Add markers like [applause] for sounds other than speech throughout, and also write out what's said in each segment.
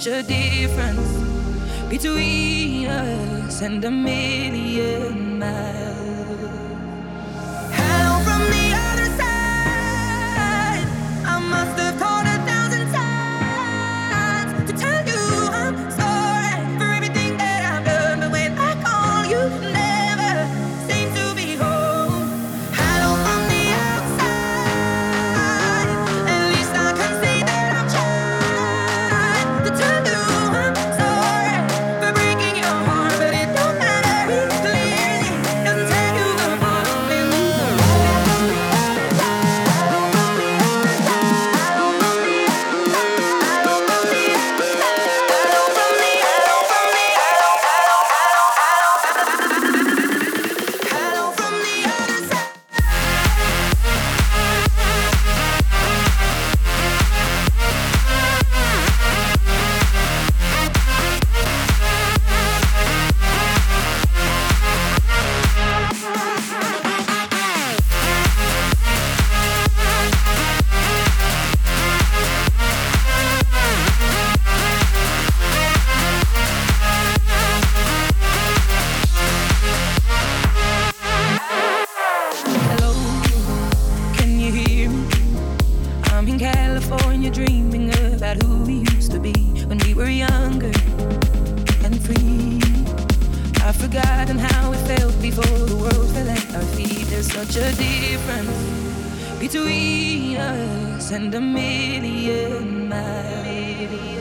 such a difference between us and a million miles. There's such a difference between us and a million miles.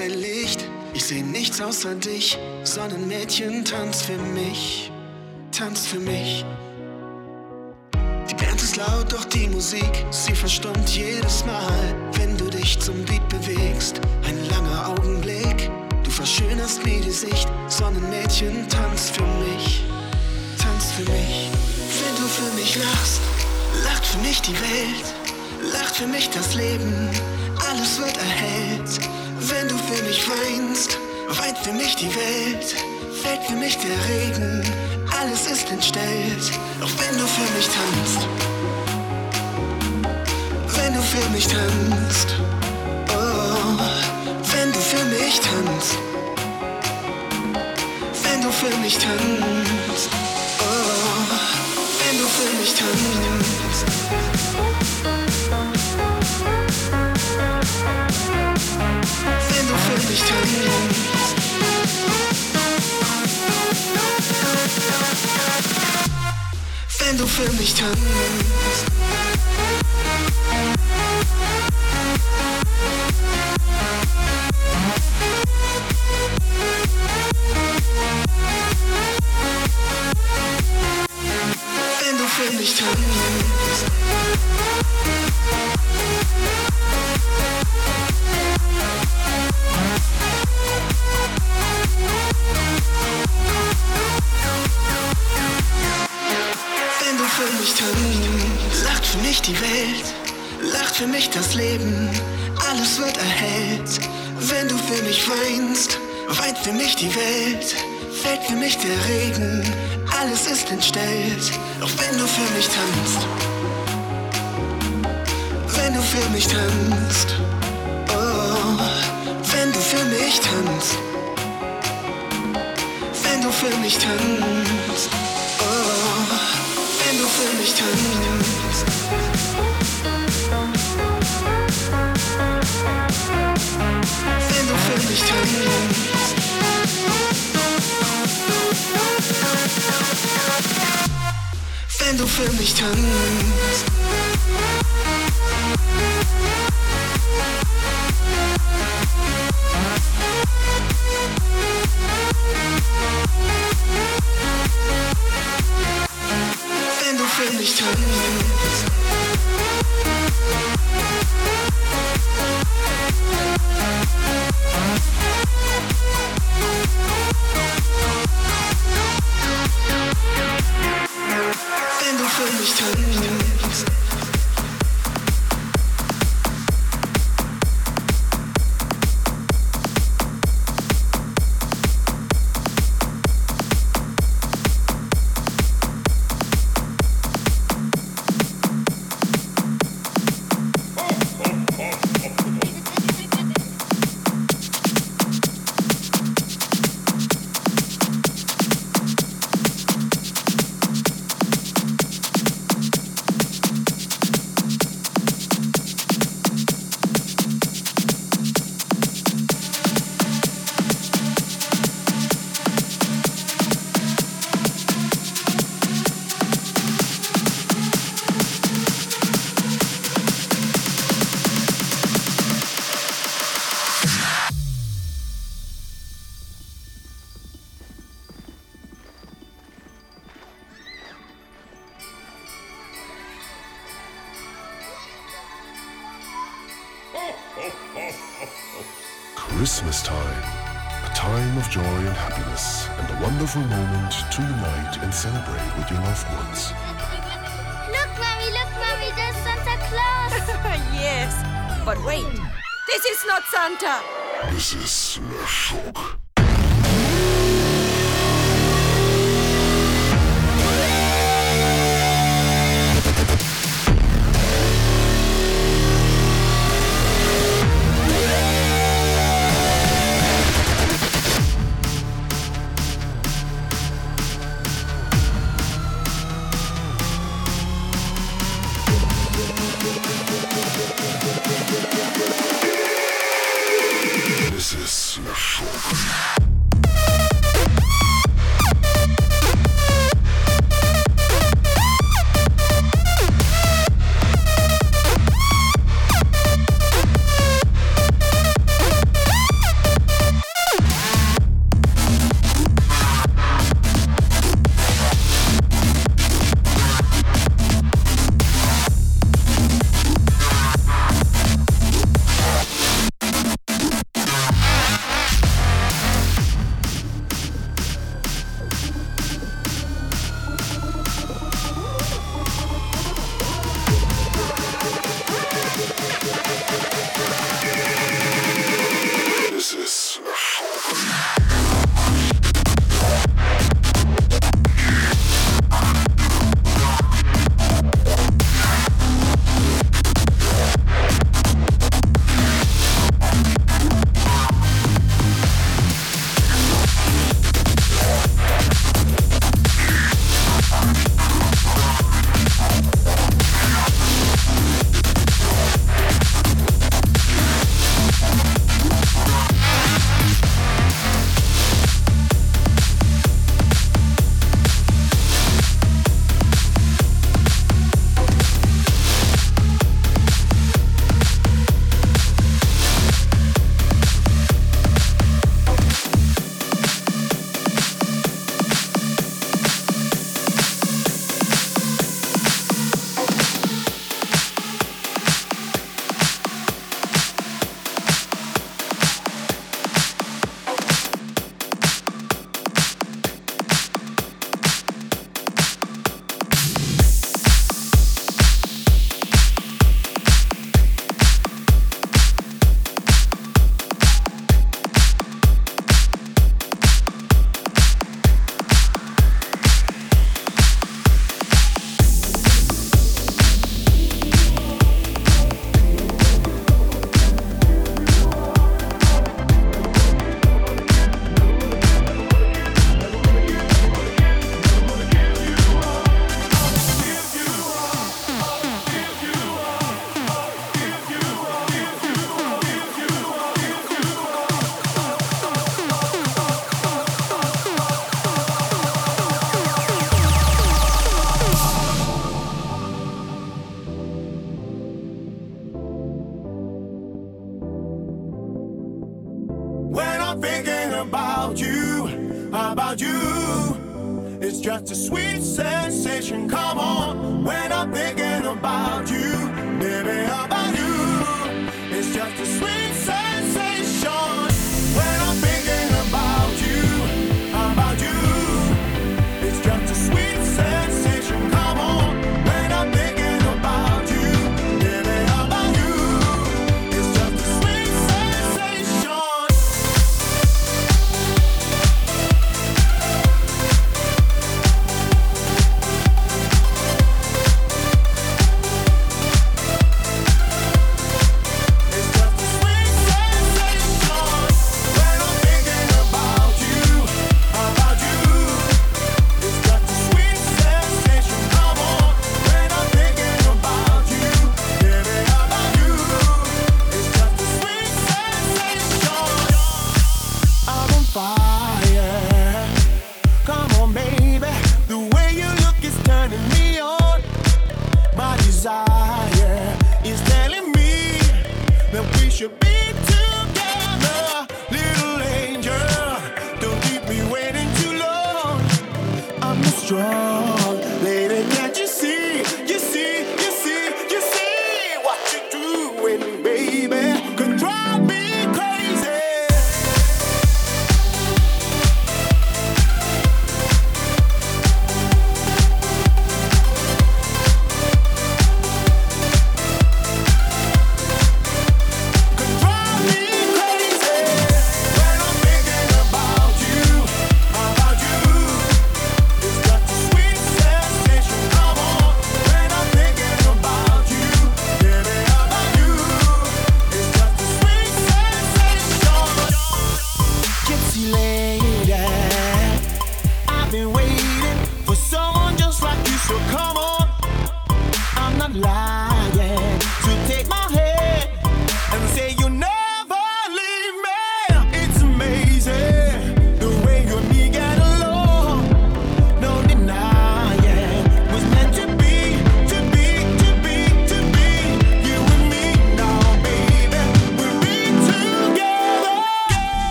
Dein Licht. Ich seh nichts außer dich. Sonnenmädchen, tanz für mich, tanz für mich. Die Band ist laut, doch die Musik, sie verstummt jedes Mal, wenn du dich zum Beat bewegst. Ein langer Augenblick, du verschönerst mir die Sicht. Sonnenmädchen, tanz für mich, tanz für mich. Wenn du für mich lachst, lacht für mich die Welt, lacht für mich das Leben, alles wird erhellt. Wenn du für mich weinst, weint für mich die Welt, fällt für mich der Regen, alles ist entstellt, auch wenn du für mich tanzt. Wenn du für mich tanzt, oh, wenn du für mich tanzt, wenn du für mich tanzt, oh, wenn du für mich tanzt. Mich tanzt. Wenn du für mich tanzt. Wenn du für mich tanzt. Wenn du für mich tanzt, lacht für mich die Welt, lacht für mich das Leben, alles wird erhellt. Wenn du für mich weinst, weint für mich die Welt, fällt für mich der Regen, alles ist entstellt. Auch wenn du für mich tanzt, wenn du für mich tanzt, mich tanzt, wenn du für mich tanzt, oh, wenn du für mich tanzt. Wenn du für mich tanzt. Wenn du für mich tanzt. Wenn du für mich tanzt. Christmas time, a time of joy and happiness, and a wonderful moment to unite and celebrate with your loved ones. Look, Mommy, look, Mommy, there's Santa Claus. [laughs] yes, but wait. This is not Santa. This is Le Choc.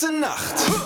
Ganze Nacht.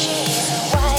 she's